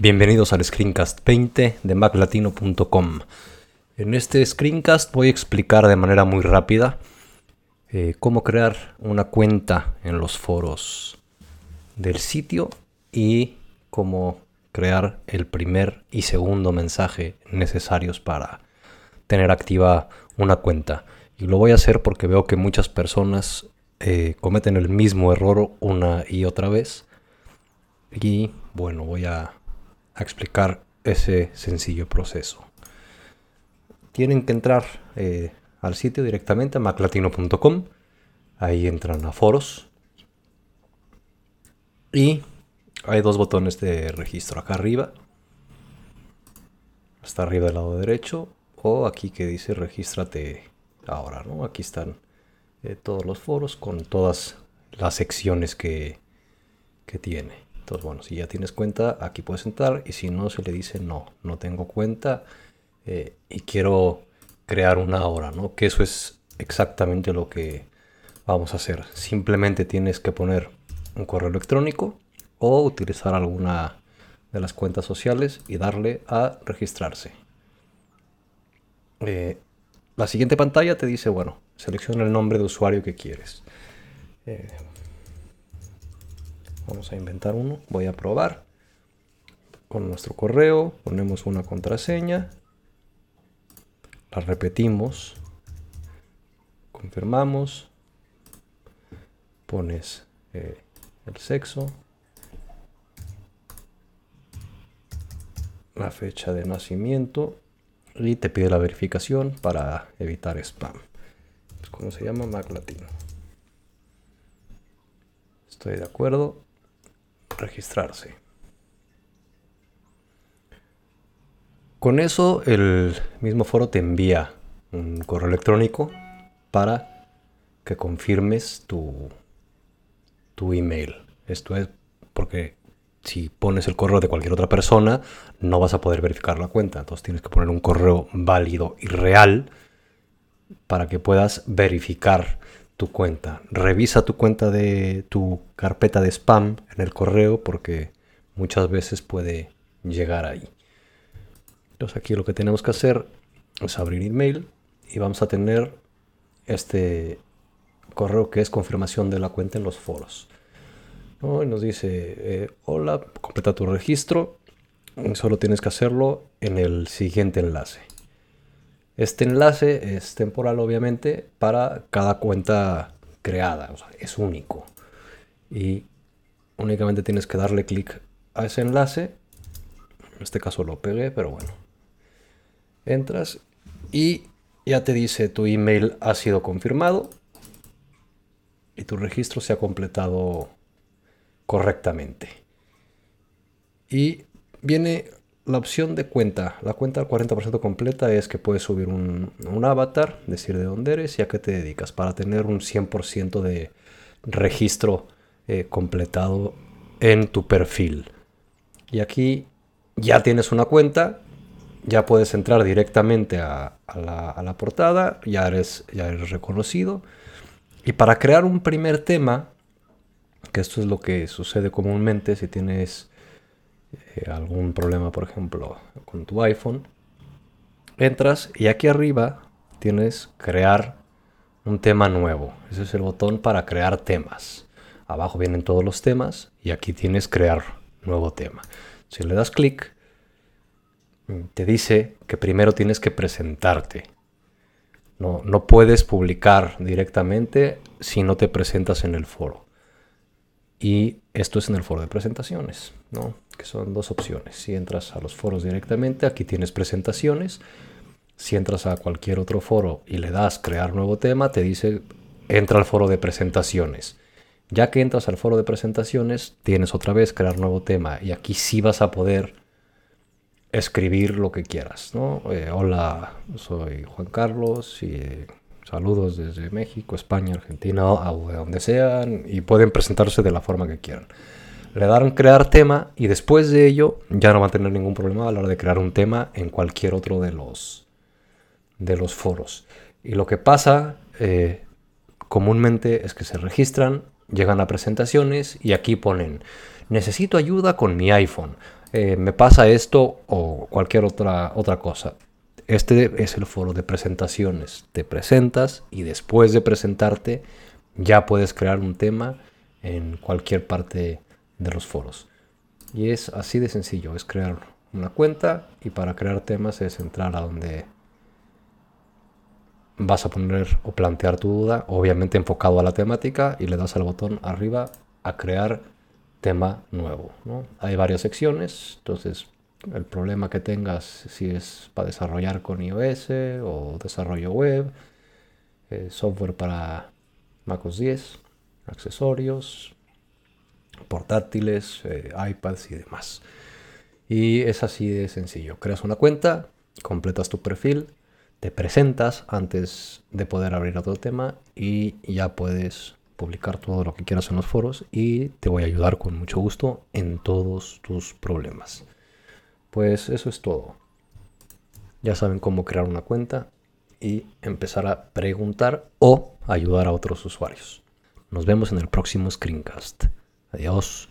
Bienvenidos al Screencast 20 de maclatino.com. En este screencast voy a explicar de manera muy rápida eh, cómo crear una cuenta en los foros del sitio y cómo crear el primer y segundo mensaje necesarios para tener activa una cuenta. Y lo voy a hacer porque veo que muchas personas eh, cometen el mismo error una y otra vez. Y bueno, voy a a explicar ese sencillo proceso. Tienen que entrar eh, al sitio directamente a maclatino.com. Ahí entran a foros. Y hay dos botones de registro acá arriba. Hasta arriba del lado derecho. O aquí que dice regístrate ahora. ¿no? Aquí están eh, todos los foros con todas las secciones que, que tiene. Entonces, bueno, si ya tienes cuenta, aquí puedes entrar y si no, se le dice no, no tengo cuenta eh, y quiero crear una hora, ¿no? Que eso es exactamente lo que vamos a hacer. Simplemente tienes que poner un correo electrónico o utilizar alguna de las cuentas sociales y darle a registrarse. Eh, la siguiente pantalla te dice, bueno, selecciona el nombre de usuario que quieres. Eh, Vamos a inventar uno. Voy a probar. Con nuestro correo ponemos una contraseña. La repetimos. Confirmamos. Pones eh, el sexo. La fecha de nacimiento. Y te pide la verificación para evitar spam. ¿Cómo se llama? Mac Latino. Estoy de acuerdo registrarse. Con eso el mismo foro te envía un correo electrónico para que confirmes tu, tu email. Esto es porque si pones el correo de cualquier otra persona no vas a poder verificar la cuenta. Entonces tienes que poner un correo válido y real para que puedas verificar tu cuenta. Revisa tu cuenta de tu carpeta de spam en el correo porque muchas veces puede llegar ahí. Entonces aquí lo que tenemos que hacer es abrir email y vamos a tener este correo que es confirmación de la cuenta en los foros. Y nos dice, eh, hola, completa tu registro. Solo tienes que hacerlo en el siguiente enlace. Este enlace es temporal, obviamente, para cada cuenta creada, es único. Y únicamente tienes que darle clic a ese enlace. En este caso lo pegué, pero bueno. Entras y ya te dice tu email ha sido confirmado y tu registro se ha completado correctamente. Y viene la opción de cuenta, la cuenta al 40% completa es que puedes subir un, avatar, decir de dónde eres y a qué te dedicas para tener un 100% de registro eh, completado en tu perfil. Y aquí ya tienes una cuenta, ya puedes entrar directamente a, la, portada, ya eres, ya eres reconocido. Y para crear un primer tema, que esto es lo que sucede comúnmente si tienes eh, algún problema, por ejemplo, con tu iPhone, entras y aquí arriba tienes crear un tema nuevo. Ese es el botón para crear temas. Abajo vienen todos los temas y aquí tienes crear nuevo tema. Si le das clic, te dice que primero tienes que presentarte. No, no puedes publicar directamente si no te presentas en el foro. Y esto es en el foro de presentaciones, ¿no? que son dos opciones. Si entras a los foros directamente, aquí tienes presentaciones. Si entras a cualquier otro foro y le das crear nuevo tema, te dice entra al foro de presentaciones. Ya que entras al foro de presentaciones, tienes otra vez crear nuevo tema y aquí sí vas a poder escribir lo que quieras. ¿no? Eh, hola, soy Juan Carlos y Saludos desde México, España, Argentina, a donde sean y pueden presentarse de la forma que quieran. Le darán crear tema y después de ello ya no va a tener ningún problema a la hora de crear un tema en cualquier otro de los, de los foros. Y lo que pasa eh, comúnmente es que se registran, llegan a presentaciones y aquí ponen necesito ayuda con mi iPhone. eh, me pasa esto o cualquier otra, otra cosa. Este es el foro de presentaciones. Te presentas y después de presentarte ya puedes crear un tema en cualquier parte de los foros. Y es así de sencillo, es crear una cuenta y para crear temas es entrar a donde vas a poner o plantear tu duda, obviamente enfocado a la temática y le das al botón arriba a crear tema nuevo. Hay varias secciones, entonces el problema que tengas si es para desarrollar con iOS o desarrollo web, eh, software para MacOS 10, accesorios, portátiles, eh, iPads y demás. Y es así de sencillo. Creas una cuenta, completas tu perfil, te presentas antes de poder abrir otro tema y ya puedes publicar todo lo que quieras en los foros y te voy a ayudar con mucho gusto en todos tus problemas. Pues eso es todo. Ya saben cómo crear una cuenta y empezar a preguntar o ayudar a otros usuarios. Nos vemos en el próximo screencast. Adiós.